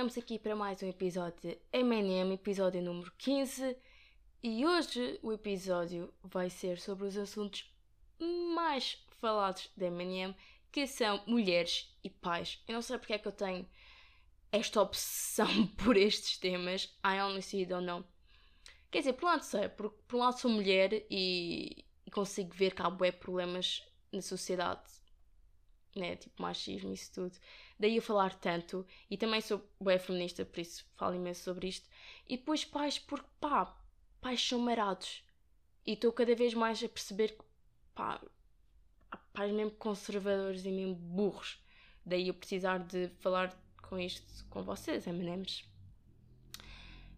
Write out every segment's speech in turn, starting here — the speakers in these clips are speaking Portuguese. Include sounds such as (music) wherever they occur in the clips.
Estamos aqui para mais um episódio M&M, episódio número 15 e hoje o episódio vai ser sobre os assuntos mais falados de M&M que são mulheres e pais. Eu não sei porque é que eu tenho esta obsessão (laughs) por estes temas, I honestly don't know. Quer dizer, por um lado sei, por, por um lado sou mulher e, e consigo ver que há bué problemas na sociedade né? Tipo machismo, isso tudo. Daí eu falar tanto. E também sou bem feminista, por isso falo imenso sobre isto. E depois pais, porque pá, pais são marados. E estou cada vez mais a perceber que pá, há pais mesmo conservadores e mesmo burros. Daí eu precisar de falar com isto com vocês, M&M's.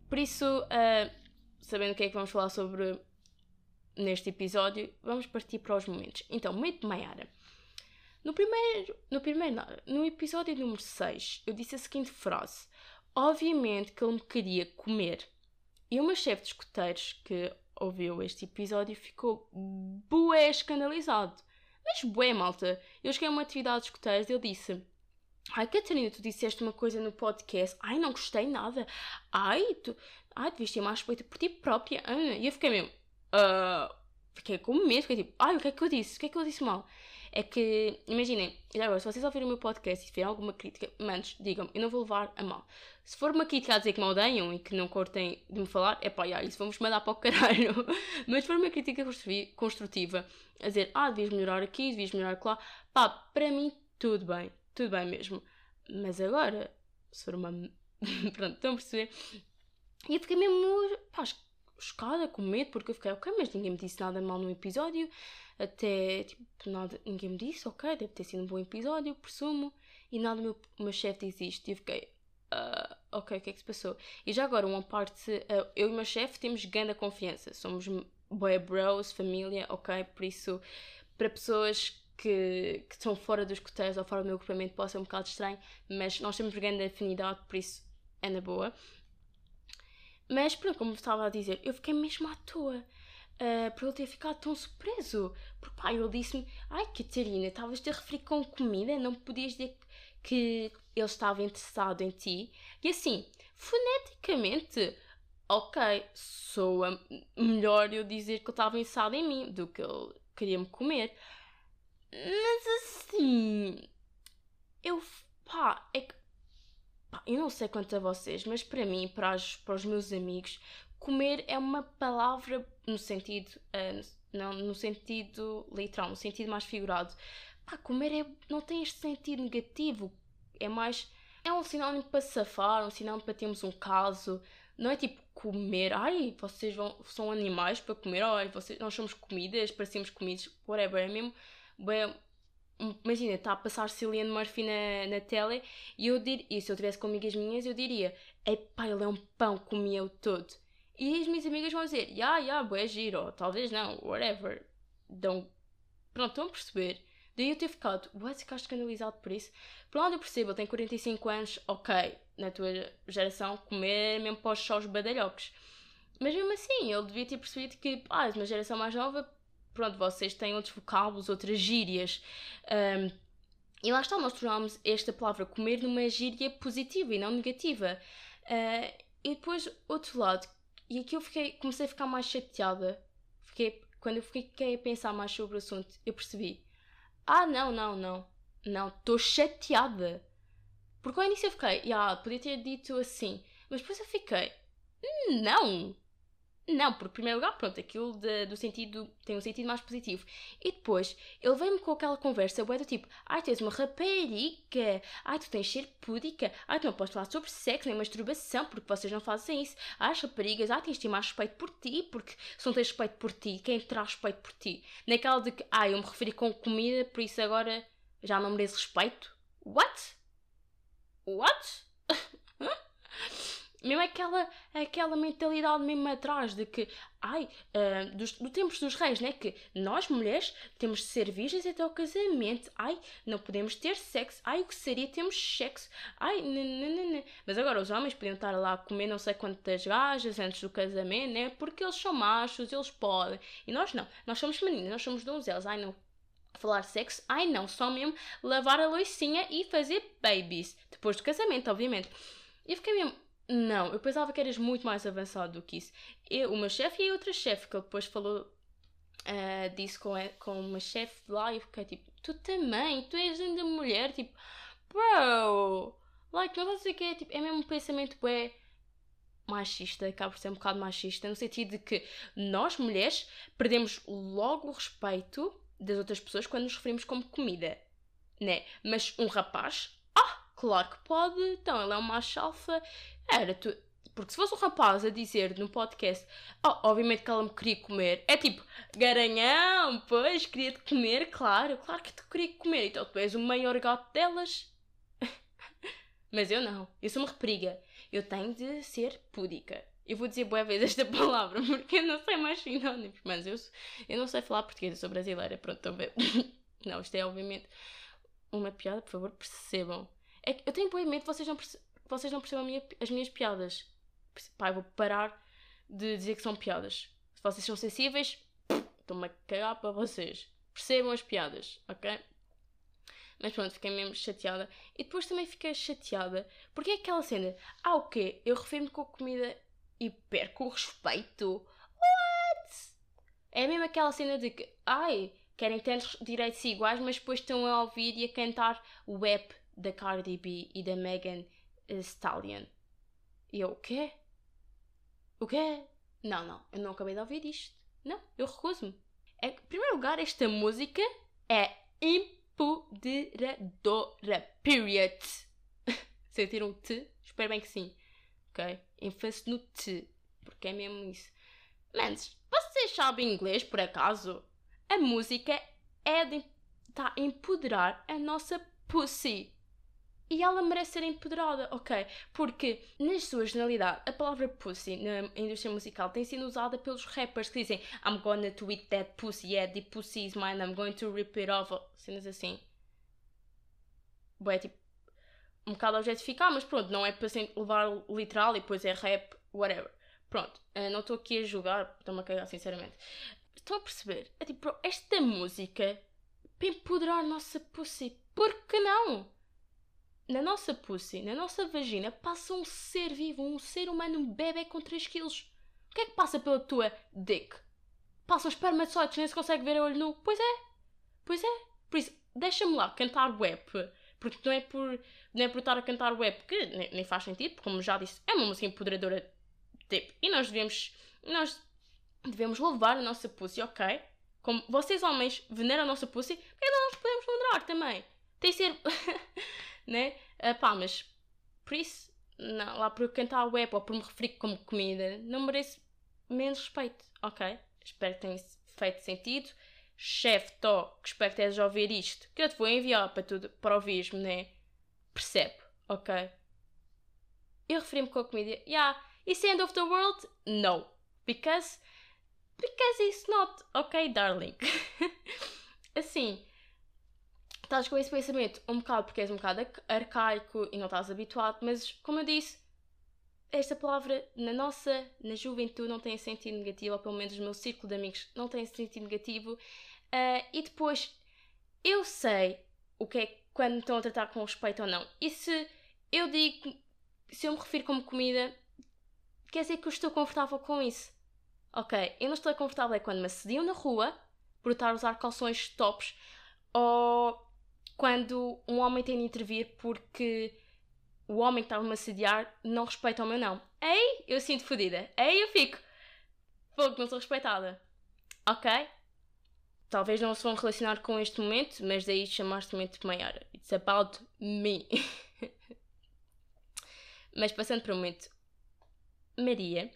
Por isso, uh, sabendo o que é que vamos falar sobre neste episódio, vamos partir para os momentos. Então, momento Maiara. No primeiro, no primeiro, no episódio número 6, eu disse a seguinte frase: Obviamente que ele me queria comer. E meu chefe de escuteiros que ouviu este episódio ficou bué escandalizado. Mas bué, malta. Eu cheguei a uma atividade de escuteiros e ele disse: Ai, Catarina, tu disseste uma coisa no podcast. Ai, não gostei nada. Ai, tu. Ai, devias ter mais respeito por ti própria, Ana. E eu fiquei mesmo. Uh, fiquei com medo. Fiquei tipo, ai, o que é que eu disse? O que é que eu disse mal? É que, imaginem, já agora, se vocês ouvirem o meu podcast e tiverem alguma crítica, manos, digam-me, eu não vou levar a mal. Se for uma crítica a dizer que me odeiam e que não cortem de me falar, é pá, isso vamos mandar para o caralho. (laughs) Mas se for uma crítica construtiva, a dizer, ah, devias melhorar aqui, devias melhorar lá, pá, para mim, tudo bem, tudo bem mesmo. Mas agora, se for uma. (laughs) Pronto, estão a perceber? E eu fiquei mesmo, pá, chocada, com medo, porque eu fiquei, ok, mas ninguém me disse nada mal no episódio, até, tipo, nada, ninguém me disse, ok, deve ter sido um bom episódio, presumo, e nada, o meu, meu chefe diz isto, e eu fiquei, uh, ok, o que é que se passou? E já agora, uma parte, uh, eu e o meu chefe temos grande confiança, somos boy bros, família, ok, por isso, para pessoas que, que estão fora dos coteiros ou fora do meu agrupamento pode ser um bocado estranho, mas nós temos grande afinidade, por isso é na boa. Mas, pronto, como estava a dizer, eu fiquei mesmo à toa. Uh, por ele ter ficado tão surpreso. Porque pá, ele disse-me: Ai Catarina, estavas a referir com comida, não podias dizer que ele estava interessado em ti. E assim, foneticamente, ok, soa melhor eu dizer que ele estava interessado em mim do que ele queria me comer. Mas assim, eu pá, é que eu não sei quanto a vocês, mas para mim, para os, para os meus amigos, comer é uma palavra no sentido, uh, não no sentido literal, no sentido mais figurado. Pá, comer é, não tem este sentido negativo, é mais. É um sinónimo para safar, um sinónimo para termos um caso. Não é tipo comer, ai, vocês vão, são animais para comer, ai, vocês, nós somos comidas, parecemos comidas, whatever. É mesmo bem, imagina, está a passar Cillian Murphy na, na tela e eu dir, e se eu tivesse com amigas minhas, eu diria: Epá, ele é um pão, comia-o todo. E as minhas amigas vão dizer: Ya, ya, boé giro, ou talvez não, whatever. Então, pronto, estão a perceber. Daí eu ter ficado, what, ficaste escandalizado por isso? Por lado eu percebo, ele tem 45 anos, ok, na tua geração, comer mesmo para os badalhocos. Mas mesmo assim, ele devia ter percebido que, ah, uma geração mais nova, pronto, vocês têm outros vocábulos, outras gírias. Um, e lá está, nós tornámos esta palavra comer numa gíria positiva e não negativa. Uh, e depois, outro lado, e aqui eu fiquei, comecei a ficar mais chateada. Fiquei, quando eu fiquei a pensar mais sobre o assunto, eu percebi: ah, não, não, não, não, estou chateada. Porque ao início eu fiquei, ah, podia ter dito assim, mas depois eu fiquei, não, não, porque, em primeiro lugar, pronto, aquilo de, do sentido tem um sentido mais positivo. E depois, ele veio-me com aquela conversa, bué do tipo, ai, tu és uma rapariga, ai, tu tens ser púdica, ai, tu não podes falar sobre sexo nem masturbação, porque vocês não fazem isso. Ai, as raparigas, ai, tens de ter mais respeito por ti, porque se não tens respeito por ti, quem terá respeito por ti? Naquela de que, ai, eu me referi com comida, por isso agora já não mereço respeito? What? What? Mesmo aquela, aquela mentalidade mesmo atrás de que, ai, uh, dos, do tempos dos reis, né? Que nós mulheres temos de ser virgens até o casamento, ai, não podemos ter sexo, ai, o que seria termos sexo, ai, nananana. Mas agora os homens podiam estar lá a comer não sei quantas gajas antes do casamento, né? Porque eles são machos, eles podem. E nós não, nós somos meninas, nós somos donzelas, ai, não falar sexo, ai não, só mesmo lavar a loucinha e fazer babies. Depois do casamento, obviamente. E fiquei mesmo, não, eu pensava que eras muito mais avançado do que isso. Eu, uma chefe e a outra chefe, que ele depois falou uh, disso com, com uma chefe lá e fiquei tipo, tu também, tu és ainda mulher, tipo, bro, like, não sei o que é, tipo, é mesmo um pensamento bué machista, acaba por ser um bocado machista, no sentido de que nós, mulheres, perdemos logo o respeito das outras pessoas quando nos referimos como comida, né? Mas um rapaz, claro que pode, então ele é um macho alfa, era tu. Porque se fosse um rapaz a dizer no podcast, oh, obviamente que ela me queria comer, é tipo, garanhão, pois, queria-te comer, claro, claro que te queria comer, então tu és o maior gato delas. (laughs) Mas eu não, eu sou uma rapariga, eu tenho de ser púdica. Eu vou dizer boa vez esta (laughs) palavra porque eu não sei mais sinónimos, mas eu, eu não sei falar português, eu sou brasileira, pronto, estão a ver. não, isto é obviamente uma piada, por favor, percebam. É que eu tenho vocês não, perce vocês não percebam minha, as minhas piadas. Pá, eu vou parar de dizer que são piadas. Se vocês são sensíveis, estou-me a cagar para vocês. Percebam as piadas, ok? Mas pronto, fiquei mesmo chateada. E depois também fiquei chateada porque é aquela cena. Ah, o quê? Eu refiro-me com a comida e perco o respeito? What? É mesmo aquela cena de que, ai, querem tantos direitos iguais, mas depois estão a ouvir e a cantar o rap da Cardi B e da Megan Stallion. E eu, o quê? O quê? Não, não, eu não acabei de ouvir isto. Não, eu recuso-me. É, em primeiro lugar, esta música é empoderadora. Period. (laughs) Sentiram o T? Espero bem que sim. Ok? ênfase no T. Porque é mesmo isso. Mas, vocês sabem inglês por acaso? A música é de tá, empoderar a nossa pussy. E ela merece ser empoderada, ok? Porque, na sua generalidade, a palavra pussy na indústria musical tem sido usada pelos rappers que dizem I'm gonna tweet that pussy, yeah, the pussy is mine, I'm going to rip it off. Cenas assim. Bué, tipo, um bocado objetificar, mas pronto, não é para levar literal e depois é rap, whatever. Pronto, uh, não estou aqui a julgar, estou-me a cagar, sinceramente. Estão a perceber? É tipo, esta música para empoderar a nossa pussy. Por que não? Na nossa pussy, na nossa vagina, passa um ser vivo, um ser humano, um bebê com 3 quilos. O que é que passa pela tua dick? Passa os espermatozoides, nem se consegue ver a olho nu. Pois é, pois é. Por isso, deixa-me lá cantar rap porque não é por, não é por estar a cantar web que nem, nem faz sentido, porque como já disse, é uma música empoderadora tipo, e nós devemos, nós devemos louvar a nossa pussy, ok? Como vocês homens veneram a nossa pussy, porque nós podemos venerar também. Tem ser, (laughs) né? Uh, pá, mas por isso, não, lá por cantar web ou por me referir como comida, não mereço menos respeito, ok? Espero que tenha feito sentido chefe Tó, que espero que estejas a ouvir isto, que eu te vou enviar para tudo, para ouvir-me, né? Percebe, ok? Eu referi-me com a comida, yeah, is end of the world? No. Because, because it's not, ok, darling? (laughs) assim, estás com esse pensamento um bocado porque és um bocado arcaico e não estás habituado, mas como eu disse, esta palavra na nossa, na juventude, não tem sentido negativo, ou pelo menos no meu círculo de amigos não tem sentido negativo. Uh, e depois, eu sei o que é quando estão a tratar com respeito ou não. E se eu digo, se eu me refiro como comida, quer dizer que eu estou confortável com isso. Ok, eu não estou confortável é quando me assediam na rua por estar a usar calções tops ou quando um homem tem de intervir porque o homem que estava-me a assediar não respeita o meu não. Ei, eu sinto fodida. Ei, eu fico. Fogo, não sou respeitada. Ok? Talvez não se vão relacionar com este momento, mas daí chamar-se momento de Maiara. It's about me. (laughs) mas passando para o momento Maria,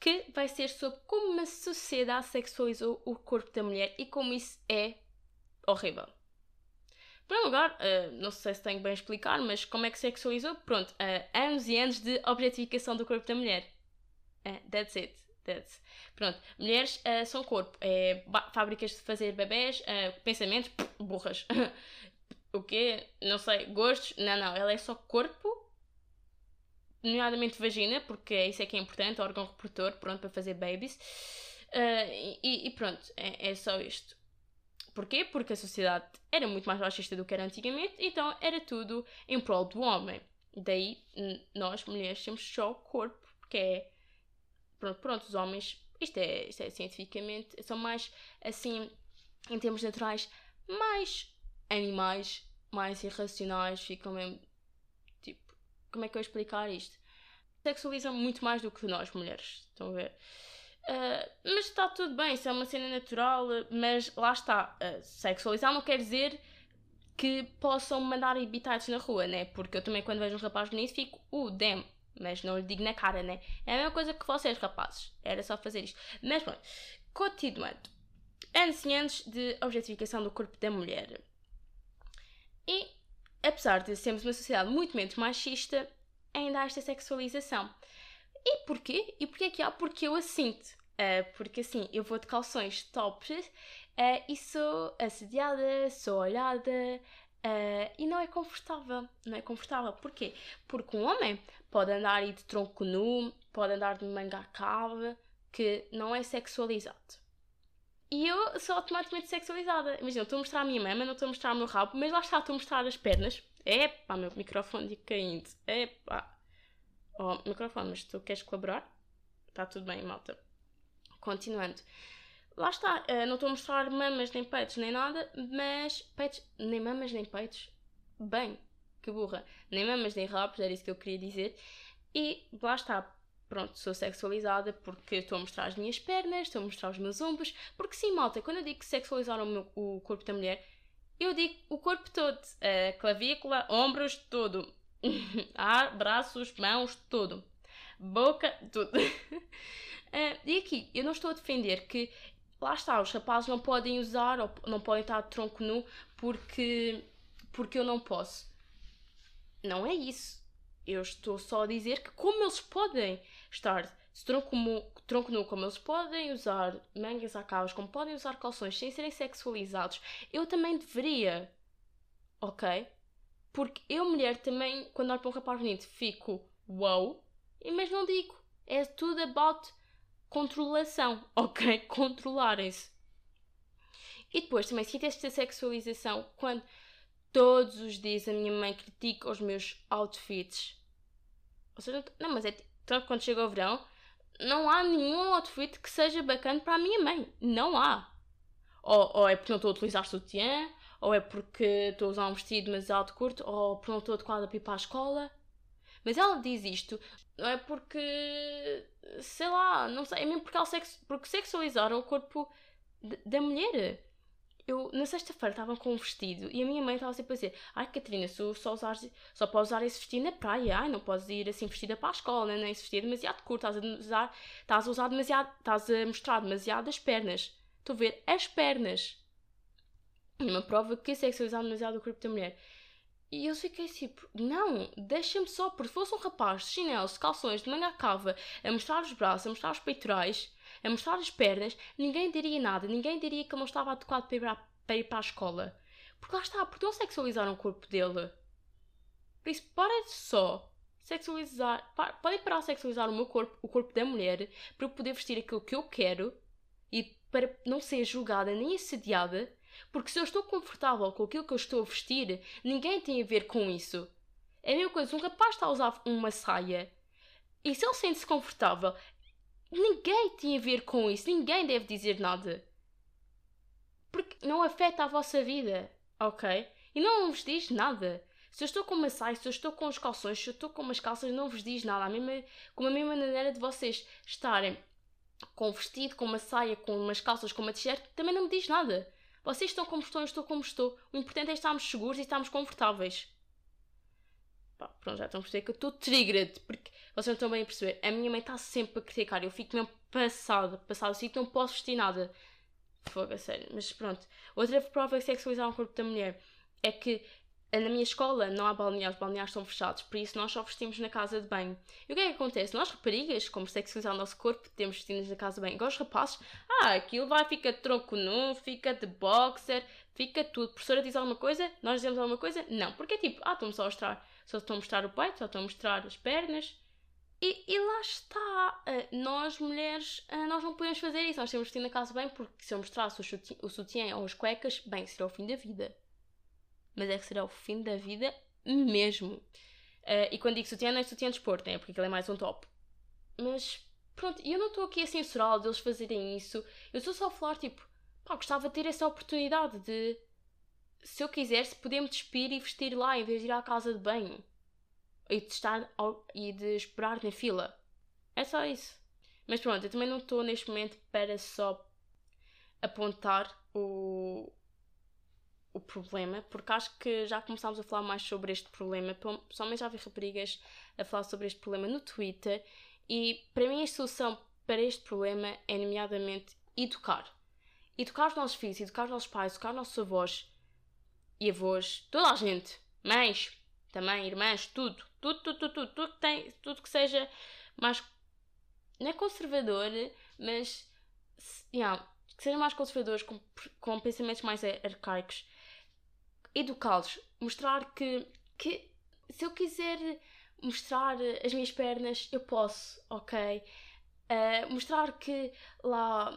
que vai ser sobre como uma sociedade sexualizou o corpo da mulher e como isso é horrível. Primeiro lugar, uh, não sei se tenho bem a explicar, mas como é que sexualizou? Pronto, uh, anos e anos de objetificação do corpo da mulher. Uh, that's it. That's. Pronto, mulheres uh, são corpo. É, fábricas de fazer bebés, pensamentos, burras. (laughs) o quê? Não sei, gostos? Não, não, ela é só corpo, nomeadamente vagina, porque isso é que é importante, órgão reprodutor, pronto, para fazer babies. E, e, pronto, é, é só isto Porquê? Porque a sociedade era muito mais machista do que era antigamente, então era tudo em prol do homem. Daí nós, mulheres, temos só o corpo, que é. Pronto, pronto, os homens, isto é, isto é cientificamente, são mais assim, em termos naturais, mais animais, mais irracionais, ficam mesmo. Tipo, como é que eu explicar isto? Sexualizam muito mais do que nós, mulheres. Estão a ver? Mas está tudo bem, isso é uma cena natural, mas lá está. Sexualizar não quer dizer que possam mandar habitats na rua, né? Porque eu também, quando vejo um rapaz bonito, fico, uh, damn. Mas não lhe digo na cara, né? É a mesma coisa que vocês, rapazes. Era só fazer isto. Mas pronto, continuando. Antes e antes de objetificação do corpo da mulher. E, apesar de sermos uma sociedade muito menos machista, ainda há esta sexualização. E porquê? E porquê que há? Porque eu a sinto. Uh, porque assim, eu vou de calções tops uh, e sou assediada, sou olhada uh, e não é confortável. Não é confortável. Porquê? Porque um homem pode andar aí de tronco nu, pode andar de manga cava, que não é sexualizado. E eu sou automaticamente sexualizada. Imagina, estou a mostrar a minha mama, não estou a mostrar o meu rabo, mas lá está, estou a mostrar as pernas. Epá, meu microfone caindo. Epá. Oh, microfone, mas tu queres colaborar? Está tudo bem, malta. Continuando. Lá está, uh, não estou a mostrar mamas nem peitos nem nada, mas peitos, nem mamas nem peitos. Bem, que burra. Nem mamas nem rabos, era isso que eu queria dizer. E lá está, pronto, sou sexualizada porque estou a mostrar as minhas pernas, estou a mostrar os meus ombros. Porque sim, malta, quando eu digo sexualizar o, meu, o corpo da mulher, eu digo o corpo todo. Clavícula, ombros, tudo. Ar, (laughs) braços, mãos, tudo. Boca, tudo. (laughs) uh, e aqui, eu não estou a defender que lá está, os rapazes não podem usar ou não podem estar de tronco nu porque, porque eu não posso. Não é isso. Eu estou só a dizer que como eles podem estar de tronco, tronco nu, como eles podem usar mangas à cabos, como podem usar calções sem serem sexualizados, eu também deveria. Ok? Porque eu, mulher, também, quando olho para um rapaz bonito, fico wow, mas não digo. É tudo about controlação, (laughs) ok? Controlarem-se. E depois também sinto esta sexualização quando todos os dias a minha mãe critica os meus outfits. Ou seja, não, mas é tanto quando chega o verão, não há nenhum outfit que seja bacana para a minha mãe. Não há. Ou, ou é porque não estou a utilizar sutiã, ou é porque estou a usar um vestido demasiado curto, ou porque não estou adequada para ir para a escola. Mas ela diz isto, não é porque, sei lá, não sei, é mesmo porque, ela sex, porque sexualizaram o corpo da mulher. Eu, na sexta-feira, estava com um vestido e a minha mãe estava sempre a dizer: Ai, Catarina, só, só, usar, só podes usar esse vestido na praia, ai, não podes ir assim vestida para a escola, nem esse vestido é demasiado curto, estás a usar, estás a usar demasiado, estás a mostrar demasiado as pernas. Estou a ver as pernas uma prova que sexualizar demasiado o corpo da mulher. E eu fiquei tipo, não, deixa-me só, porque se fosse um rapaz de chinelos, calções, de manga cava, a mostrar os braços, a mostrar os peitorais, a mostrar as pernas, ninguém diria nada, ninguém diria que ele não estava adequado para ir para, para, ir para a escola. Porque lá está, porque não sexualizaram o corpo dele. Por isso, para de só sexualizar, para, podem parar de sexualizar o meu corpo, o corpo da mulher, para eu poder vestir aquilo que eu quero e para não ser julgada nem assediada porque se eu estou confortável com aquilo que eu estou a vestir, ninguém tem a ver com isso. É a mesma coisa, um rapaz está a usar uma saia e se ele sente-se confortável, ninguém tem a ver com isso, ninguém deve dizer nada. Porque não afeta a vossa vida, ok? E não vos diz nada. Se eu estou com uma saia, se eu estou com os calções, se eu estou com umas calças, não vos diz nada. A mesma, com a mesma maneira de vocês estarem com um vestido, com uma saia, com umas calças, com uma t-shirt, também não me diz nada. Vocês estão como estão, eu estou como estou. O importante é estarmos seguros e estarmos confortáveis. Pá, pronto, já estão a perceber que eu estou triggered, porque vocês não estão bem a perceber. A minha mãe está sempre a criticar, eu fico mesmo passada, passada, assim que não posso vestir nada. Fogo, a sério. Mas pronto. Outra prova de sexualizar o corpo da mulher é que na minha escola não há balneários, os balneários estão fechados, por isso nós só vestimos na casa de banho. E o que é que acontece? Nós raparigas, como sexualizar o nosso corpo, temos vestidos na casa de banho. Igual os rapazes, ah, aquilo vai, fica de tronco nu, fica de boxer, fica tudo. A professora diz alguma coisa, nós dizemos alguma coisa? Não, porque é tipo, ah, estou-me só a mostrar, só estou a mostrar o peito, só estou a mostrar as pernas. E, e, lá está, uh, nós mulheres, uh, nós não podemos fazer isso, nós temos vestir na casa bem, porque se eu mostrasse o sutiã, o sutiã ou as cuecas, bem, será o fim da vida. Mas é que será o fim da vida mesmo. Uh, e quando digo sutiã, não é sutiã de esporte, né? porque aquilo é mais um top. Mas pronto, eu não estou aqui a censurá-los deles fazerem isso. Eu estou só a falar, tipo, pá, gostava de ter essa oportunidade de, se eu quisesse, poder me despir e vestir lá em vez de ir à casa de banho e de estar ao, e de esperar na fila. É só isso. Mas pronto, eu também não estou neste momento para só apontar o, o problema, porque acho que já começámos a falar mais sobre este problema. Pessoalmente já vi raparigas a falar sobre este problema no Twitter e para mim a solução para este problema é nomeadamente educar. Educar os nossos filhos, educar os nossos pais, educar os nossos avós e avós, toda a gente, mães, também irmãs, tudo, tudo, tudo, tudo, tudo, tudo que tem, tudo que seja mais não é conservador, mas yeah, que sejam mais conservadores, com, com pensamentos mais arcaicos, educá-los, mostrar que, que se eu quiser mostrar as minhas pernas, eu posso, ok? Uh, mostrar que lá.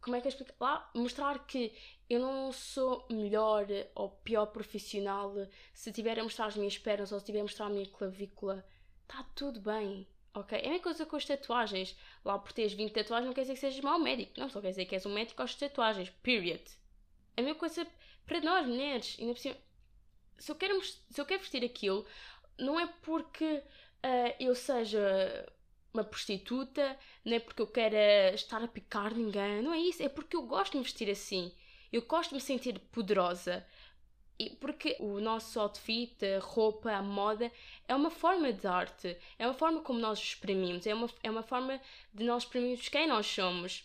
Como é que eu explico? Lá, mostrar que eu não sou melhor ou pior profissional se tiver a mostrar as minhas pernas ou se tiver a mostrar a minha clavícula. Está tudo bem, ok? É a mesma coisa com as tatuagens. Lá por teres 20 tatuagens não quer dizer que sejas mau médico. Não, só quer dizer que és um médico às tatuagens. Period. A mesma coisa para nós, mulheres. Ainda por cima, se eu quero, se eu quero vestir aquilo, não é porque uh, eu seja uma prostituta, não é porque eu queira estar a picar ninguém, não é isso, é porque eu gosto de me vestir assim. Eu gosto de me sentir poderosa. E porque o nosso outfit, a roupa, a moda é uma forma de arte, é uma forma como nós exprimimos, é uma, é uma forma de nós exprimirmos quem nós somos.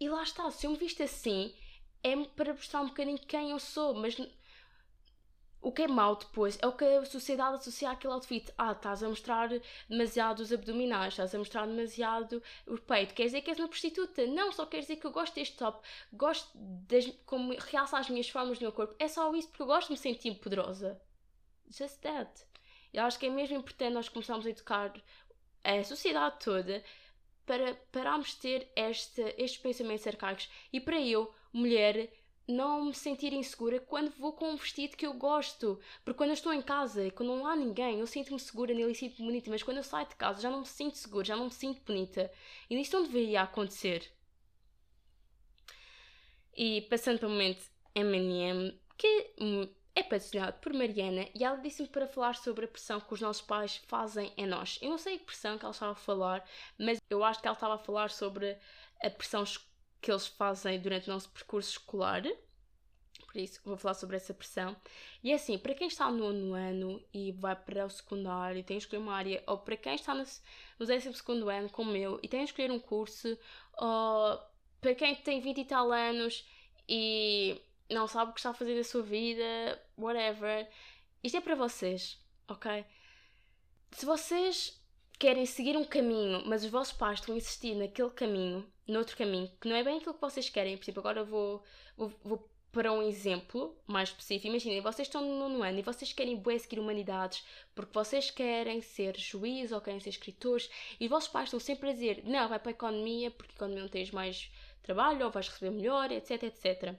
E lá está, se eu me visto assim, é para mostrar um bocadinho quem eu sou, mas o que é mau depois é o que a sociedade associa àquele outfit. Ah, estás a mostrar demasiado os abdominais, estás a mostrar demasiado o peito. Quer dizer que és uma prostituta? Não, só quer dizer que eu gosto deste top, gosto das, como realça as minhas formas do meu corpo. É só isso porque eu gosto de me sentir poderosa. Just that. Eu acho que é mesmo importante nós começarmos a educar a sociedade toda para pararmos de ter este, estes pensamentos arcaicos. E para eu, mulher, não me sentir insegura quando vou com um vestido que eu gosto. Porque quando eu estou em casa e quando não há ninguém, eu sinto-me segura nele e sinto-me bonita. Mas quando eu saio de casa já não me sinto segura, já não me sinto bonita. E isto não deveria acontecer. E passando para o momento M&M, que é patrocinado por Mariana e ela disse-me para falar sobre a pressão que os nossos pais fazem em nós. Eu não sei que pressão que ela estava a falar, mas eu acho que ela estava a falar sobre a pressão que eles fazem durante o nosso percurso escolar. Por isso, vou falar sobre essa pressão. E é assim, para quem está no nono ano e vai para o secundário e tem que escolher uma área, ou para quem está no, no 12 ano, como eu, e tem que escolher um curso, ou para quem tem 20 e tal anos e não sabe o que está a fazer da sua vida, whatever, isto é para vocês, ok? Se vocês querem seguir um caminho, mas os vossos pais estão a insistir naquele caminho, noutro caminho, que não é bem aquilo que vocês querem. Por exemplo, agora vou, vou, vou para um exemplo mais específico. Imaginem, vocês estão no nono ano e vocês querem bué seguir humanidades porque vocês querem ser juízes ou querem ser escritores e os vossos pais estão sempre a dizer não, vai para a economia porque a economia não tens mais trabalho ou vais receber melhor, etc, etc.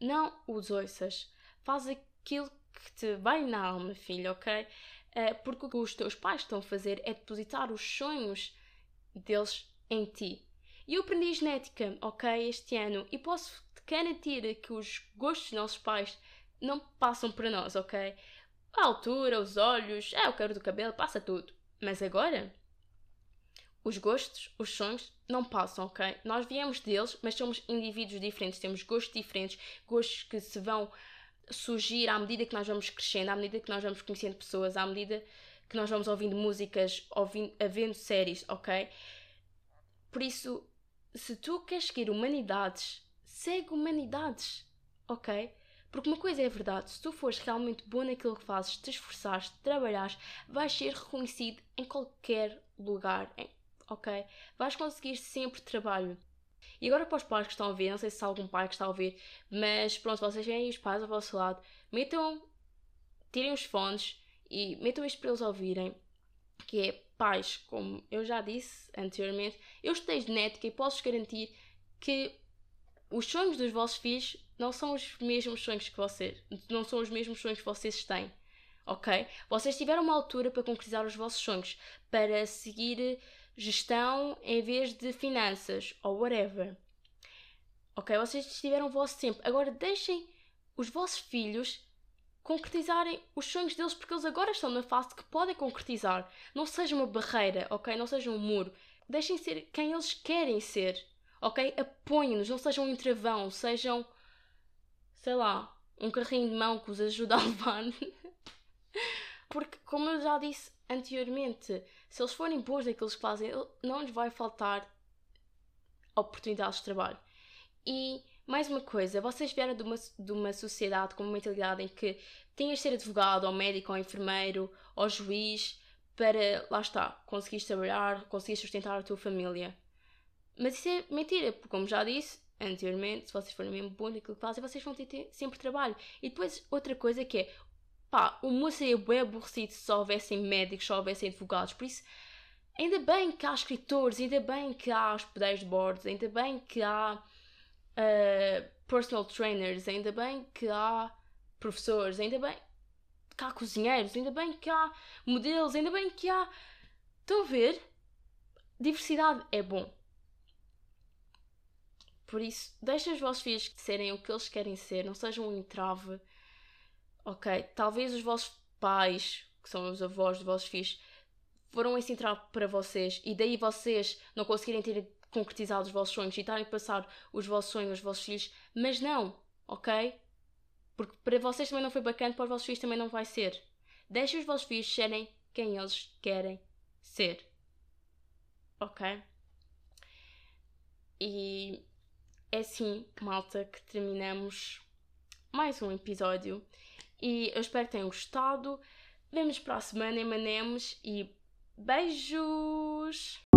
Não os ouças. Faz aquilo que te vai na alma, filho, ok? Uh, porque o que os teus pais estão a fazer é depositar os sonhos deles em ti. E eu aprendi genética, ok, este ano, e posso te garantir que os gostos dos nossos pais não passam para nós, ok? A altura, os olhos, é o caro do cabelo, passa tudo. Mas agora, os gostos, os sonhos, não passam, ok? Nós viemos deles, mas somos indivíduos diferentes, temos gostos diferentes, gostos que se vão surgir à medida que nós vamos crescendo, à medida que nós vamos conhecendo pessoas, à medida que nós vamos ouvindo músicas, ouvindo, vendo séries, ok? Por isso, se tu queres seguir humanidades, segue humanidades, ok? Porque uma coisa é verdade, se tu fores realmente bom naquilo que fazes, te esforçares, trabalhares, vais ser reconhecido em qualquer lugar, ok? Vais conseguir sempre trabalho. E agora para os pais que estão a ver, não sei se há algum pai que está a ouvir, mas pronto, vocês têm os pais ao vosso lado, metam, tirem os fones e metam isto para eles ouvirem. Que é pais, como eu já disse anteriormente, eu estudei genética e posso garantir que os sonhos dos vossos filhos não são os mesmos sonhos que vocês, não são os mesmos sonhos que vocês têm, ok? Vocês tiveram uma altura para concretizar os vossos sonhos, para seguir gestão em vez de finanças ou whatever. Ok? Vocês tiveram o vosso tempo. Agora deixem os vossos filhos concretizarem os sonhos deles porque eles agora estão na fase que podem concretizar. Não seja uma barreira, ok? Não seja um muro. Deixem ser quem eles querem ser, ok? Apoiem-nos, não sejam um entravão, sejam, sei lá, um carrinho de mão que os ajuda a levar. (laughs) porque, como eu já disse anteriormente, se eles forem bons naquilo que fazem, não lhes vai faltar oportunidades de trabalho. E mais uma coisa, vocês vieram de uma, de uma sociedade com uma mentalidade em que tinhas de ser advogado, ou médico, ou enfermeiro, ou juiz, para, lá está, conseguires trabalhar, conseguires sustentar a tua família. Mas isso é mentira, porque como já disse anteriormente, se vocês forem mesmo bons naquilo que fazem, vocês vão ter sempre trabalho. E depois outra coisa que é, pá, o mundo seria bem aborrecido se só houvessem médicos, só houvessem advogados, por isso ainda bem que há escritores, ainda bem que há hospedeiros de bordos, ainda bem que há uh, personal trainers, ainda bem que há professores, ainda bem que há cozinheiros, ainda bem que há modelos, ainda bem que há. Estão a ver? Diversidade é bom. Por isso, deixem os vossos filhos serem o que eles querem ser, não sejam um entrave. Ok? Talvez os vossos pais, que são os avós dos vossos filhos, foram esse entrave para vocês e daí vocês não conseguirem ter concretizar os vossos sonhos e estarem a passar os vossos sonhos aos vossos filhos, mas não, ok? Porque para vocês também não foi bacana, para os vossos filhos também não vai ser. Deixem os vossos filhos serem quem eles querem ser. Ok? E é assim, malta, que terminamos mais um episódio. E eu espero que tenham gostado. Vemos para a semana, emanemos e beijos!